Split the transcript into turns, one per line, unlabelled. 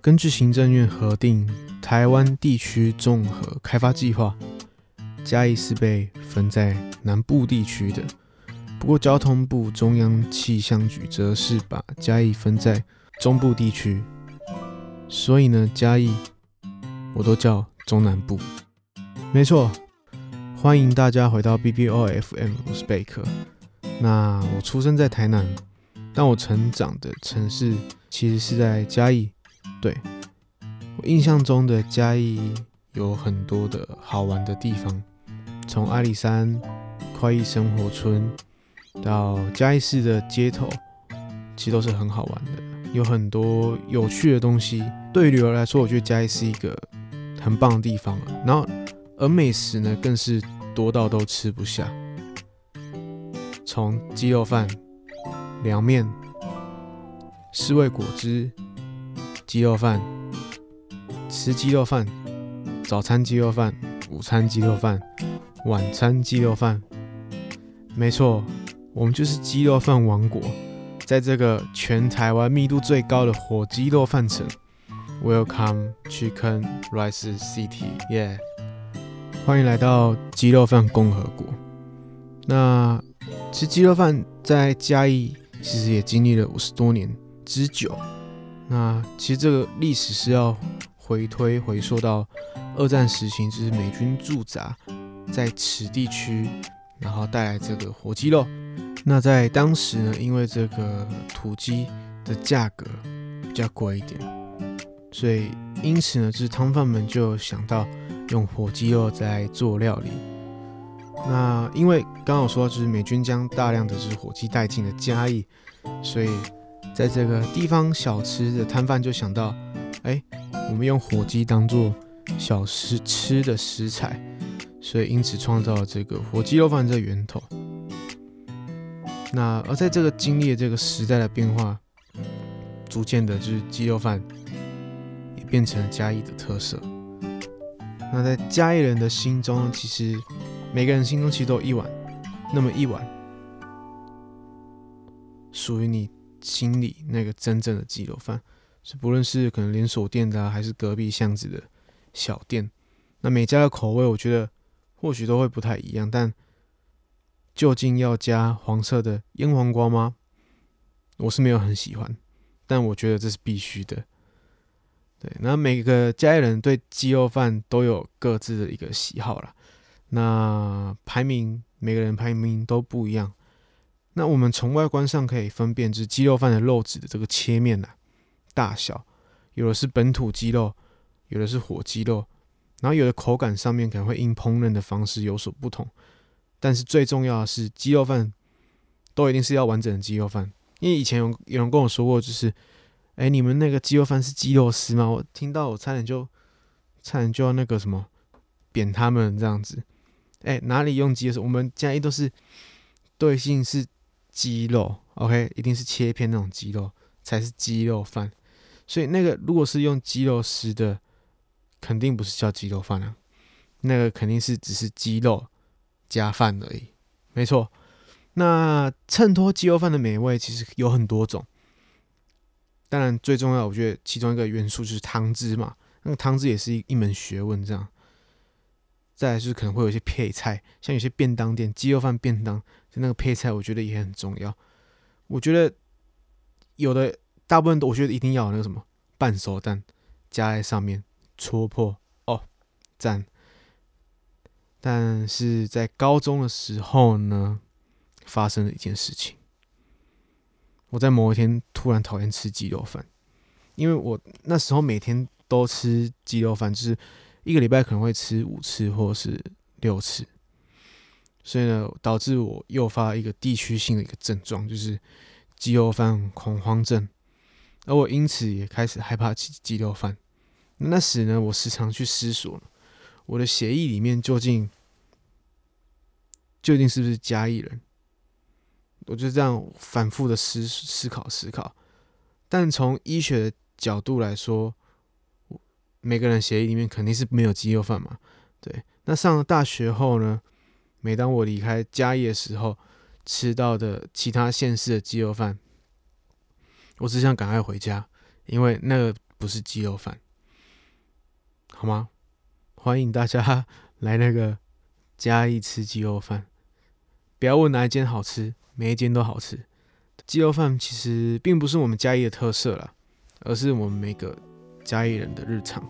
根据行政院核定台湾地区综合开发计划，嘉义是被分在南部地区的。不过交通部中央气象局则是把嘉义分在中部地区，所以呢，嘉义我都叫中南部。没错，欢迎大家回到 BBO FM，我是贝克。那我出生在台南，但我成长的城市其实是在嘉义。对，我印象中的嘉义有很多的好玩的地方，从阿里山快意生活村到嘉义市的街头，其实都是很好玩的，有很多有趣的东西。对于旅游来说，我觉得嘉义是一个很棒的地方啊。然后，而美食呢，更是多到都吃不下。从鸡肉饭、凉面、四味果汁、鸡肉饭、吃鸡肉饭、早餐鸡肉饭、午餐鸡肉饭、晚餐鸡肉饭，没错，我们就是鸡肉饭王国，在这个全台湾密度最高的火鸡肉饭城，Welcome Chicken Rice City，Yeah，欢迎来到鸡肉饭共和国。那吃鸡肉饭在嘉义其实也经历了五十多年之久。那其实这个历史是要回推回溯到二战时期，就是美军驻扎在此地区，然后带来这个火鸡肉。那在当时呢，因为这个土鸡的价格比较贵一点，所以因此呢，就是汤贩们就想到用火鸡肉在做料理。那因为刚好说到，就是美军将大量的就是火鸡带进了嘉义，所以在这个地方小吃的摊贩就想到，哎，我们用火鸡当做小吃吃的食材，所以因此创造了这个火鸡肉饭这个源头。那而在这个经历了这个时代的变化，逐渐的就是鸡肉饭也变成了嘉义的特色。那在嘉义人的心中，其实。每个人心中其实都有一碗，那么一碗属于你心里那个真正的鸡肉饭，是不论是可能连锁店的啊，还是隔壁巷子的小店，那每家的口味我觉得或许都会不太一样，但究竟要加黄色的腌黄瓜吗？我是没有很喜欢，但我觉得这是必须的。对，那每个家人对鸡肉饭都有各自的一个喜好啦。那排名，每个人排名都不一样。那我们从外观上可以分辨，就是鸡肉饭的肉质的这个切面啊，大小，有的是本土鸡肉，有的是火鸡肉，然后有的口感上面可能会因烹饪的方式有所不同。但是最重要的是，鸡肉饭都一定是要完整的鸡肉饭。因为以前有有人跟我说过，就是，哎，你们那个鸡肉饭是鸡肉丝吗？我听到我差点就差点就要那个什么扁他们这样子。哎、哪里用鸡的？我们家一都是对性是鸡肉，OK，一定是切片那种鸡肉才是鸡肉饭。所以那个如果是用鸡肉丝的，肯定不是叫鸡肉饭啊，那个肯定是只是鸡肉加饭而已。没错，那衬托鸡肉饭的美味其实有很多种，当然最重要，我觉得其中一个元素就是汤汁嘛，那个汤汁也是一一门学问，这样。再就是可能会有一些配菜，像有些便当店鸡肉饭便当，就那个配菜我觉得也很重要。我觉得有的大部分都我觉得一定要有那个什么半熟蛋加在上面戳破哦，赞。但是在高中的时候呢，发生了一件事情。我在某一天突然讨厌吃鸡肉饭，因为我那时候每天都吃鸡肉饭，就是。一个礼拜可能会吃五次或是六次，所以呢，导致我诱发一个地区性的一个症状，就是鸡肉饭恐慌症，而我因此也开始害怕吃鸡肉饭。那时呢，我时常去思索，我的血液里面究竟究竟是不是嘉义人？我就这样反复的思思考思考，但从医学的角度来说。每个人协议里面肯定是没有鸡肉饭嘛，对。那上了大学后呢，每当我离开嘉义的时候，吃到的其他县市的鸡肉饭，我只想赶快回家，因为那个不是鸡肉饭，好吗？欢迎大家来那个嘉义吃鸡肉饭，不要问哪一间好吃，每一间都好吃。鸡肉饭其实并不是我们嘉义的特色啦，而是我们每个嘉义人的日常。